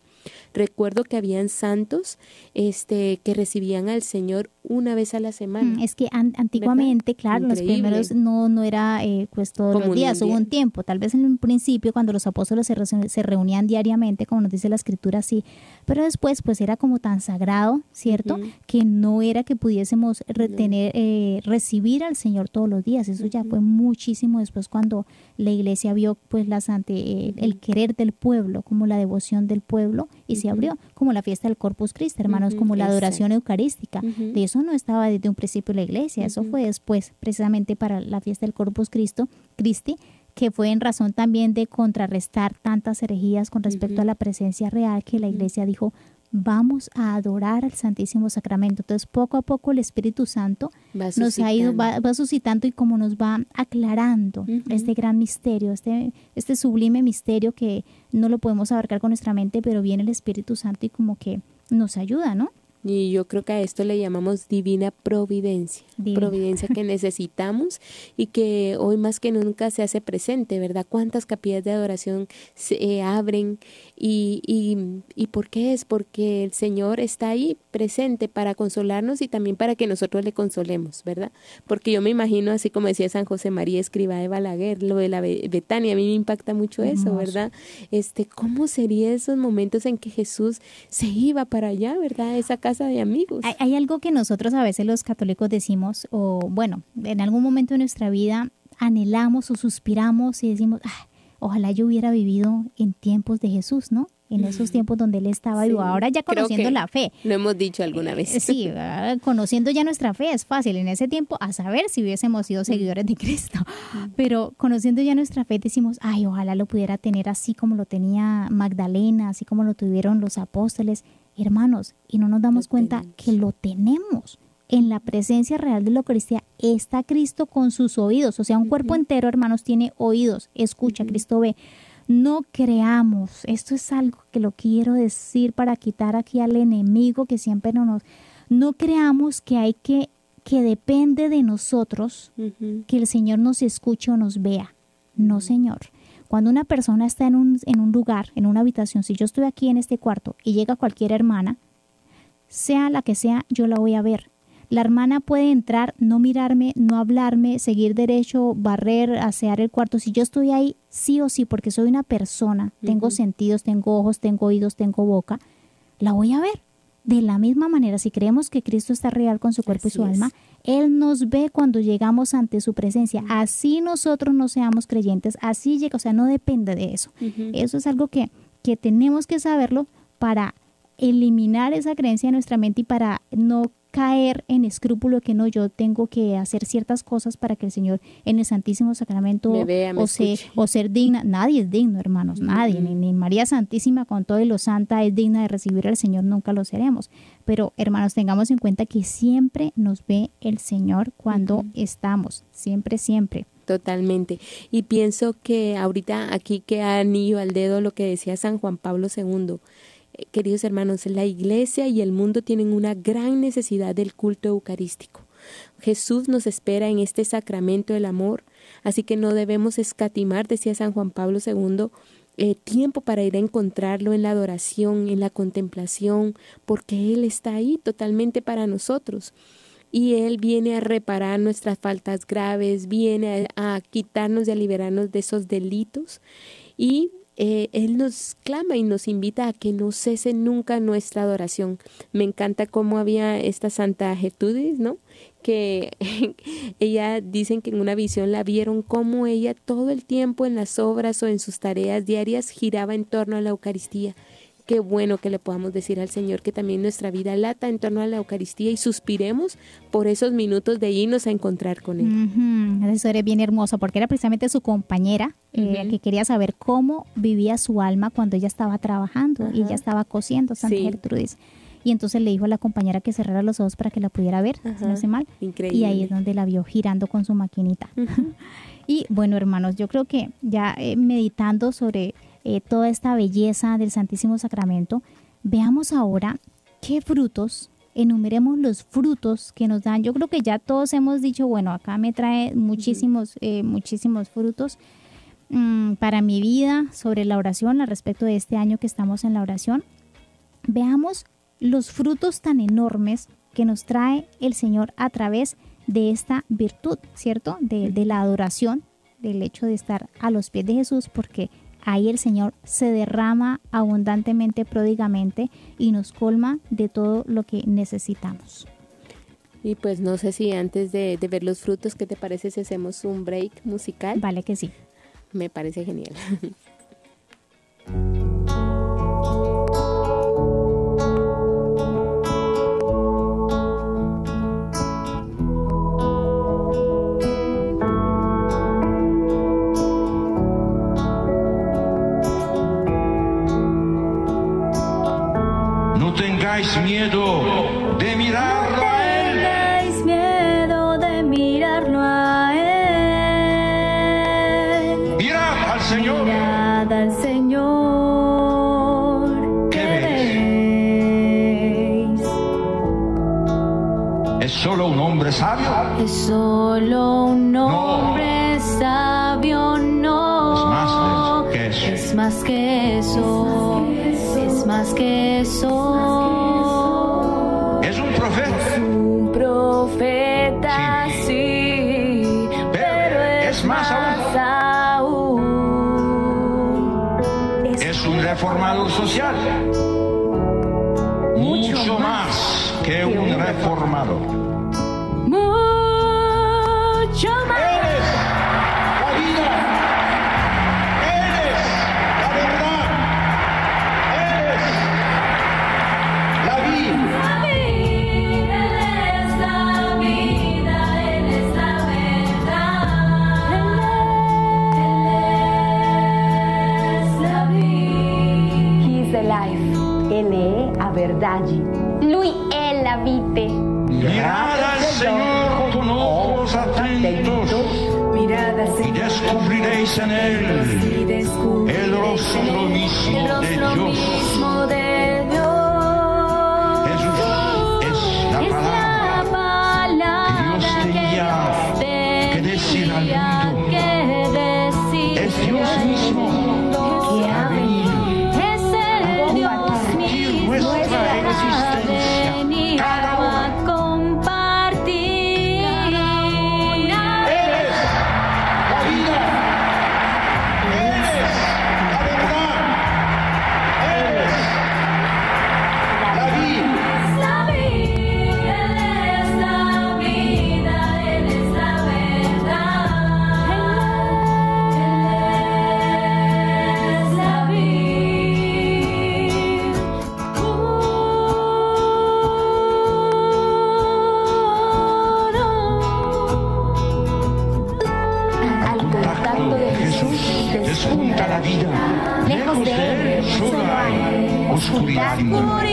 [SPEAKER 4] Recuerdo que habían santos este, que recibían al Señor una vez a la semana.
[SPEAKER 2] Mm, es que antiguamente, claro, los primeros no, no era eh, pues todos los días, hubo un tiempo, tal vez en un principio cuando los apóstoles se, se, reunían diariamente, como nos dice la escritura, sí, pero después pues era como tan sagrado, ¿cierto? Que no era que pudiésemos retener, eh, recibir al Señor todos los días, eso ya fue muchísimo después cuando la iglesia vio pues las ante, eh, el querer del pueblo, como la devoción del pueblo y se abrió, como la fiesta del Corpus Christi, hermanos, como la adoración eucarística, de eso no estaba desde un principio la iglesia, eso fue después, precisamente para la fiesta del Corpus Cristo, Christi, que fue en razón también de contrarrestar tantas herejías con respecto a la presencia real que la iglesia dijo, vamos a adorar al Santísimo Sacramento. Entonces, poco a poco el Espíritu Santo nos ha ido, va, suscitando y como nos va aclarando este gran misterio, este, este sublime misterio que no lo podemos abarcar con nuestra mente, pero viene el Espíritu Santo y como que nos ayuda, ¿no?
[SPEAKER 4] Y yo creo que a esto le llamamos divina providencia, providencia que necesitamos y que hoy más que nunca se hace presente, ¿verdad? ¿Cuántas capillas de adoración se eh, abren y, y, y por qué es? Porque el Señor está ahí presente para consolarnos y también para que nosotros le consolemos, ¿verdad? Porque yo me imagino, así como decía San José María Escriba de Balaguer, lo de la Betania, a mí me impacta mucho eso, ¿verdad? Este, ¿cómo serían esos momentos en que Jesús se iba para allá, ¿verdad? Esa casa de amigos.
[SPEAKER 2] Hay, algo que nosotros a veces los católicos decimos, o bueno, en algún momento de nuestra vida anhelamos o suspiramos y decimos, ojalá yo hubiera vivido en tiempos de Jesús, ¿no? En esos tiempos donde él estaba vivo. Ahora ya conociendo la fe.
[SPEAKER 4] Lo hemos dicho alguna vez.
[SPEAKER 2] Eh, sí, conociendo ya nuestra fe es fácil. En ese tiempo, a saber si hubiésemos sido seguidores de Cristo. Pero conociendo ya nuestra fe, decimos, ay, ojalá lo pudiera tener así como lo tenía Magdalena, así como lo tuvieron los apóstoles hermanos, y no nos damos cuenta que lo tenemos. En la presencia real de la Eucaristía está Cristo con sus oídos, o sea, un cuerpo entero, hermanos, tiene oídos, escucha, Cristo ve. No creamos, esto es algo que lo quiero decir para quitar aquí al enemigo que siempre nos, no creamos que hay que, que depende de nosotros que el Señor nos escuche o nos vea. No, Señor. Cuando una persona está en un, en un lugar, en una habitación, si yo estoy aquí en este cuarto y llega cualquier hermana, sea la que sea, yo la voy a ver. La hermana puede entrar, no mirarme, no hablarme, seguir derecho, barrer, asear el cuarto. Si yo estoy ahí, sí o sí, porque soy una persona, tengo sentidos, tengo ojos, tengo oídos, tengo boca, la voy a ver. De la misma manera, si creemos que Cristo está real con su cuerpo y su
[SPEAKER 4] es.
[SPEAKER 2] alma, Él nos ve cuando llegamos ante su presencia. Así nosotros no seamos creyentes, así llega, o sea, no depende de eso. Eso es algo que, que tenemos que saberlo para eliminar esa creencia de nuestra mente y para no caer en escrúpulo que no, yo tengo que hacer ciertas cosas para que el Señor en el Santísimo Sacramento
[SPEAKER 4] Me vea, me
[SPEAKER 2] o, se-
[SPEAKER 4] escuche.
[SPEAKER 2] o ser digna. Nadie es digno, hermanos, nadie, ni, ni María Santísima con todo y lo santa es digna de recibir al Señor, nunca lo seremos. Pero, hermanos, tengamos en cuenta que siempre nos ve el Señor cuando estamos, siempre, siempre.
[SPEAKER 4] Totalmente. Y pienso que ahorita aquí queda anillo al dedo lo que decía San Juan Pablo II. Queridos hermanos, la iglesia y el mundo tienen una gran necesidad del culto eucarístico. Jesús nos espera en este sacramento del amor, así que no debemos escatimar, decía San Juan Pablo II, eh, tiempo para ir a encontrarlo en la adoración, en la contemplación, porque Él está ahí totalmente para nosotros y Él viene a reparar nuestras faltas graves, viene a, a quitarnos y a liberarnos de esos delitos y eh, Él nos clama y nos invita a que no cese nunca nuestra adoración. Me encanta cómo había esta Santa Gertrudis, ¿no? Que ella dicen que en una visión la vieron cómo ella todo el tiempo en las obras o en sus tareas diarias giraba en torno a la Eucaristía. Qué bueno que le podamos decir al Señor que también nuestra vida lata en torno a la Eucaristía y suspiremos por esos minutos de irnos a encontrar con Él.
[SPEAKER 2] Ujú, Esa historia es bien hermosa porque era precisamente su compañera eh, que quería saber cómo vivía su alma cuando ella estaba trabajando y ella estaba cosiendo Santa
[SPEAKER 4] Sí.
[SPEAKER 2] Gertrudis. Y entonces le dijo a la compañera que cerrara los ojos para que la pudiera ver, si no sé mal.
[SPEAKER 4] Increíble.
[SPEAKER 2] Y ahí es donde la vio girando con su maquinita. Y bueno, hermanos, yo creo que ya eh, meditando sobre eh, toda esta belleza del Santísimo Sacramento, veamos ahora qué frutos, enumeremos los frutos que nos dan. Yo creo que ya todos hemos dicho, bueno, acá me trae muchísimos, eh, muchísimos frutos mm, para mi vida sobre la oración, al respecto de este año que estamos en la oración. Veamos los frutos tan enormes que nos trae el Señor a través de esta virtud, ¿cierto? De, de la adoración, del hecho de estar a los pies de Jesús, porque ahí el Señor se derrama abundantemente, pródigamente y nos colma de todo lo que necesitamos.
[SPEAKER 4] Y pues no sé si antes de, de ver los frutos, ¿qué te parece si hacemos un break musical?
[SPEAKER 2] Vale que sí.
[SPEAKER 4] Me parece genial.
[SPEAKER 6] tengáis miedo de mirarlo a Él.
[SPEAKER 5] tengáis miedo de mirarlo a Él.
[SPEAKER 6] Mirad al Señor.
[SPEAKER 5] Mirad al Señor.
[SPEAKER 6] ¿Qué
[SPEAKER 5] veréis?
[SPEAKER 6] Es solo un hombre sabio.
[SPEAKER 5] Es solo un hombre sabio, no.
[SPEAKER 6] Es más que eso.
[SPEAKER 5] Es más que eso. Es más que eso.
[SPEAKER 6] Social. Mucho más que un reformador. En Él el rostro mismo de Dios. Hay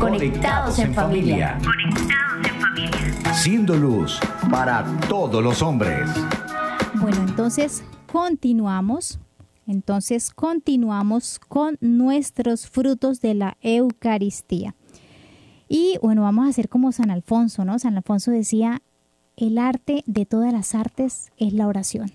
[SPEAKER 1] Conectados en familia.
[SPEAKER 3] Conectados en familia.
[SPEAKER 1] Siendo luz para todos los hombres.
[SPEAKER 2] Bueno, entonces continuamos. Entonces continuamos con nuestros frutos de la Eucaristía. Y bueno, vamos a hacer como San Alfonso, ¿no? San Alfonso decía, el arte de todas las artes es la oración.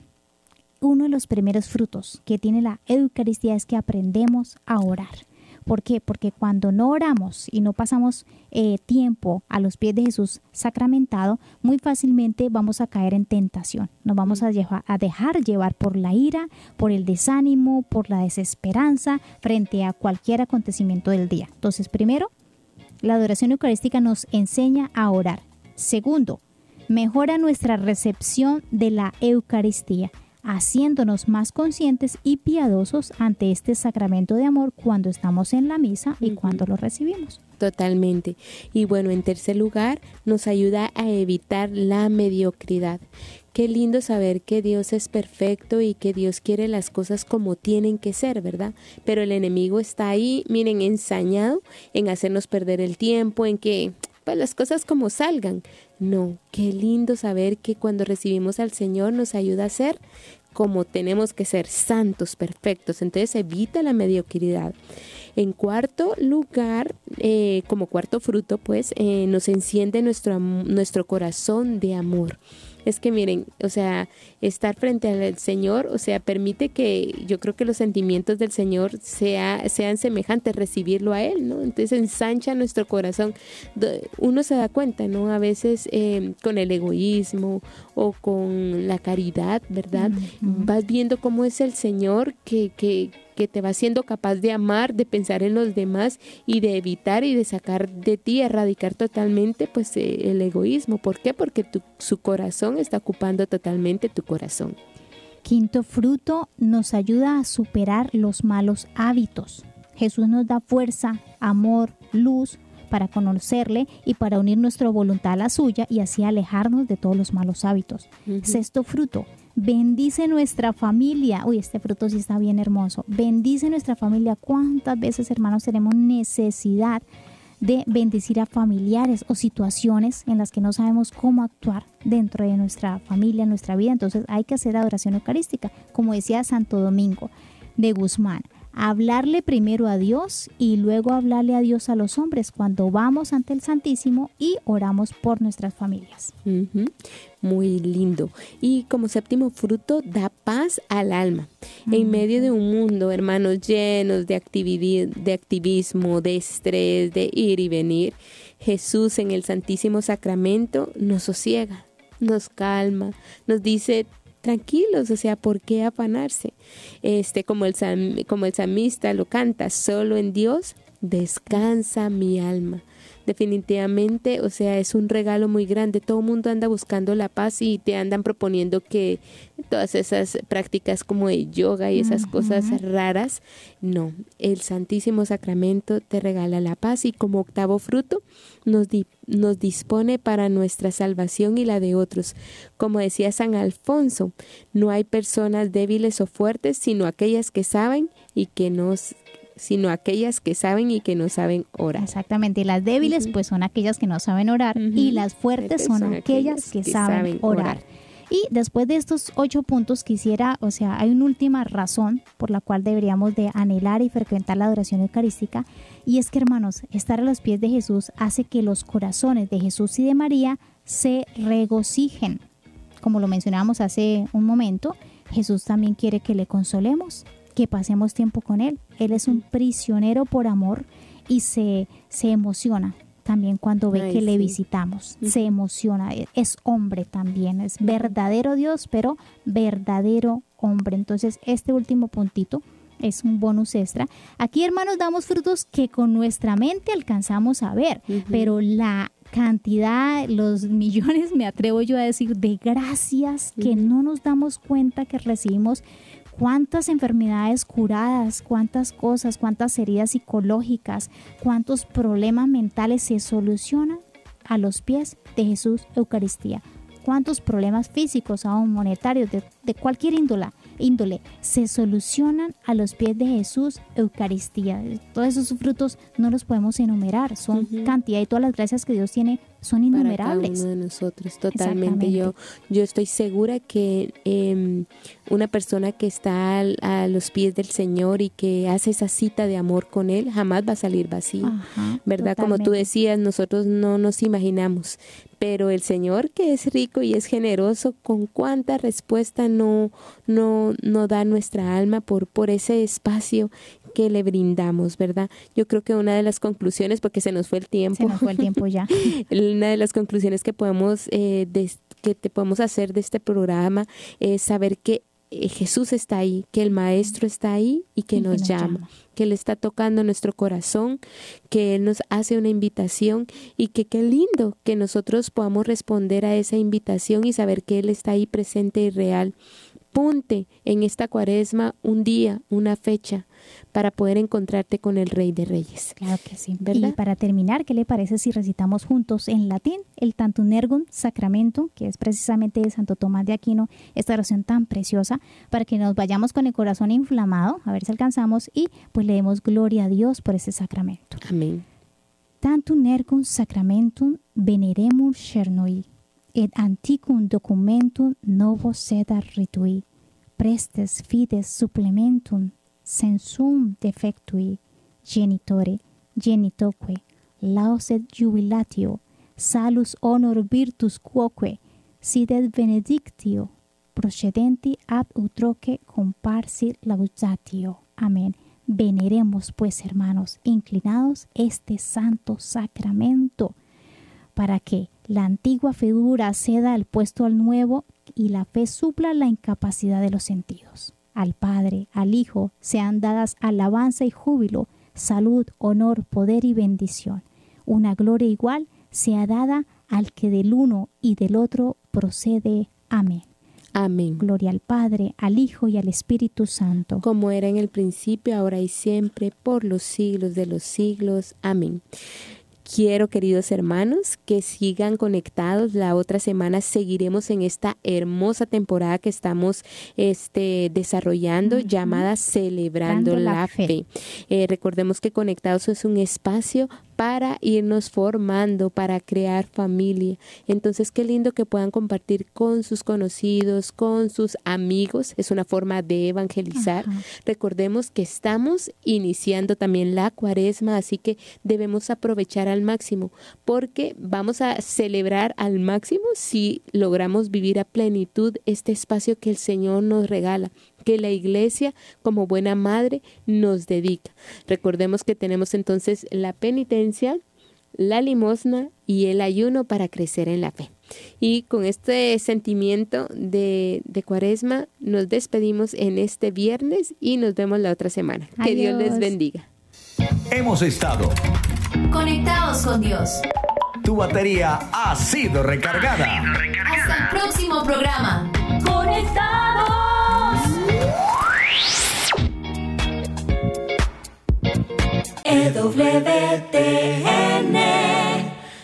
[SPEAKER 2] Uno de los primeros frutos que tiene la Eucaristía es que aprendemos a orar. ¿Por qué? Porque cuando no oramos y no pasamos eh, tiempo a los pies de Jesús sacramentado, muy fácilmente vamos a caer en tentación. Nos vamos a, lleva- a dejar llevar por la ira, por el desánimo, por la desesperanza frente a cualquier acontecimiento del día. Entonces, primero, la adoración eucarística nos enseña a orar. Segundo, mejora nuestra recepción de la Eucaristía, haciéndonos más conscientes y piadosos ante este sacramento de amor cuando estamos en la misa y cuando lo recibimos.
[SPEAKER 4] Totalmente. Y bueno, en tercer lugar, nos ayuda a evitar la mediocridad. Qué lindo saber que Dios es perfecto y que Dios quiere las cosas como tienen que ser, ¿verdad? Pero el enemigo está ahí, miren, ensañado en hacernos perder el tiempo, en que pues las cosas como salgan. No, qué lindo saber que cuando recibimos al Señor nos ayuda a ser como tenemos que ser santos, perfectos. Entonces evita la mediocridad. En cuarto lugar, eh, como cuarto fruto, pues eh, nos enciende nuestro, nuestro corazón de amor. Es que miren, o sea, estar frente al Señor, o sea, permite que yo creo que los sentimientos del Señor sea, sean semejantes, recibirlo a Él, ¿no? Entonces ensancha nuestro corazón. Uno se da cuenta, ¿no? A veces eh, con el egoísmo o con la caridad, ¿verdad? Vas viendo cómo es el Señor que, que, que te va siendo capaz de amar, de pensar en los demás y de evitar y de sacar de ti, erradicar totalmente pues eh, el egoísmo. ¿Por qué? Porque tu, su corazón está ocupando totalmente tu corazón.
[SPEAKER 2] Quinto fruto nos ayuda a superar los malos hábitos. Jesús nos da fuerza, amor, luz para conocerle y para unir nuestra voluntad a la suya y así alejarnos de todos los malos hábitos. Sexto fruto, bendice nuestra familia. Uy, este fruto sí está bien hermoso. Bendice nuestra familia. ¿Cuántas veces, hermanos, tenemos necesidad de bendecir a familiares o situaciones en las que no sabemos cómo actuar dentro de nuestra familia, nuestra vida. Entonces hay que hacer adoración eucarística, como decía Santo Domingo de Guzmán. Hablarle primero a Dios y luego hablarle a Dios a los hombres cuando vamos ante el Santísimo y oramos por nuestras familias.
[SPEAKER 4] Muy lindo. Y como séptimo fruto, da paz al alma. En medio de un mundo, hermanos, llenos de, de activismo, de estrés, de ir y venir, Jesús en el Santísimo Sacramento nos sosiega, nos calma, nos dice tranquilos, o sea, ¿por qué afanarse? Este, como el, como el salmista lo canta, solo en Dios descansa mi alma. Definitivamente, o sea, es un regalo muy grande. Todo el mundo anda buscando la paz y te andan proponiendo que todas esas prácticas como de yoga y esas cosas raras, no, el Santísimo Sacramento te regala la paz y como octavo fruto nos, nos dispone para nuestra salvación y la de otros. Como decía San Alfonso, no hay personas débiles o fuertes, sino aquellas que saben y que nos sino aquellas que saben y que no saben orar.
[SPEAKER 2] Exactamente, y las débiles pues son aquellas que no saben orar y las fuertes son, aquellas, que, saben, orar. Y después de estos ocho puntos quisiera, o sea, hay una última razón por la cual deberíamos de anhelar y frecuentar la adoración eucarística y es que hermanos, estar a los pies de Jesús hace que los corazones de Jesús y de María se regocijen. Como lo mencionábamos hace un momento, Jesús también quiere que le consolemos, que pasemos tiempo con Él. Él es un prisionero por amor y se, se emociona también cuando ve que le visitamos, se emociona, e, es hombre también, es verdadero Dios, pero verdadero hombre. Entonces, este último puntito es un bonus extra. Aquí, hermanos, damos frutos que con nuestra mente alcanzamos a ver, pero la cantidad, los millones, me atrevo yo a decir, de gracias que no nos damos cuenta que recibimos cuántas enfermedades curadas, cuántas cosas, cuántas heridas psicológicas, cuántos problemas mentales se solucionan a los pies de Jesús Eucaristía. Cuántos problemas físicos, aún monetarios, de, de cualquier índole, índole se solucionan a los pies de Jesús Eucaristía. Todos esos frutos no los podemos enumerar, son cantidad y todas las gracias que Dios tiene son innumerables.
[SPEAKER 4] Para cada uno de nosotros, totalmente. Yo, yo estoy segura que em, una persona que está a los pies del Señor y que hace esa cita de amor con Él, jamás va a salir vacío. ¿Verdad? Como tú decías, nosotros no nos imaginamos, pero el Señor que es rico y es generoso, con cuánta respuesta no, no, no da nuestra alma por, por ese espacio que le brindamos, ¿verdad? Yo creo que una de las conclusiones, porque se nos fue el tiempo.
[SPEAKER 2] Se nos fue el tiempo ya.
[SPEAKER 4] una de las conclusiones que podemos, eh, que te podemos hacer de este programa es saber que eh, Jesús está ahí, que el Maestro está ahí y que, nos, llama, que Él está tocando nuestro corazón, que Él nos hace una invitación y que qué lindo que nosotros podamos responder a esa invitación y saber que Él está ahí presente y real. Punte en esta cuaresma un día, una fecha, para poder encontrarte con el Rey de Reyes.
[SPEAKER 2] Claro que sí. ¿verdad? Y para terminar, ¿qué le parece si recitamos juntos en latín el Tantum Ergum Sacramento, que es precisamente de Santo Tomás de Aquino, esta oración tan preciosa, para que nos vayamos con el corazón inflamado, a ver si alcanzamos, y pues le demos gloria a Dios por ese sacramento.
[SPEAKER 4] Amén.
[SPEAKER 2] Tantum Ergum Sacramentum veneremus cernoi, et anticum documentum novo sed ritui, prestes fides supplementum sensum defectui genitore genitoque lauset jubilatio salus honor virtus quoque sidet benedictio procedenti ab utroque comparsi laudatio. Amén. Veneremos pues, hermanos, inclinados este santo sacramento, para que la antigua figura ceda al puesto al nuevo y la fe supla la incapacidad de los sentidos al Padre, al Hijo, sean dadas alabanza y júbilo, salud, honor, poder y bendición. Una gloria igual sea dada al que del uno y del otro procede. Amén.
[SPEAKER 4] Amén.
[SPEAKER 2] Gloria al Padre, al Hijo y al Espíritu Santo.
[SPEAKER 4] Como era en el principio, ahora y siempre, por los siglos de los siglos. Amén. Quiero, queridos hermanos, que sigan conectados. La otra semana seguiremos en esta hermosa temporada que estamos este, desarrollando llamada Celebrando la, Fe. Eh, recordemos que Conectados es un espacio para irnos formando, para crear familia. Entonces, qué lindo que puedan compartir con sus conocidos, con sus amigos. Es una forma de evangelizar. Recordemos que estamos iniciando también la cuaresma, así que debemos aprovechar al máximo, porque vamos a celebrar al máximo si logramos vivir a plenitud este espacio que el Señor nos regala que la iglesia como buena madre nos dedica. Recordemos que tenemos entonces la penitencia, la limosna y el ayuno para crecer en la fe. Y con este sentimiento de, cuaresma nos despedimos en este viernes y nos vemos la otra semana. Que Dios les bendiga.
[SPEAKER 1] Hemos estado
[SPEAKER 7] Conectados con Dios.
[SPEAKER 1] Tu batería ha sido recargada.
[SPEAKER 7] Hasta el próximo programa. Conectados.
[SPEAKER 5] EWTN,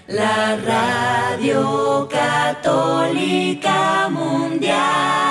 [SPEAKER 5] la radio católica mundial.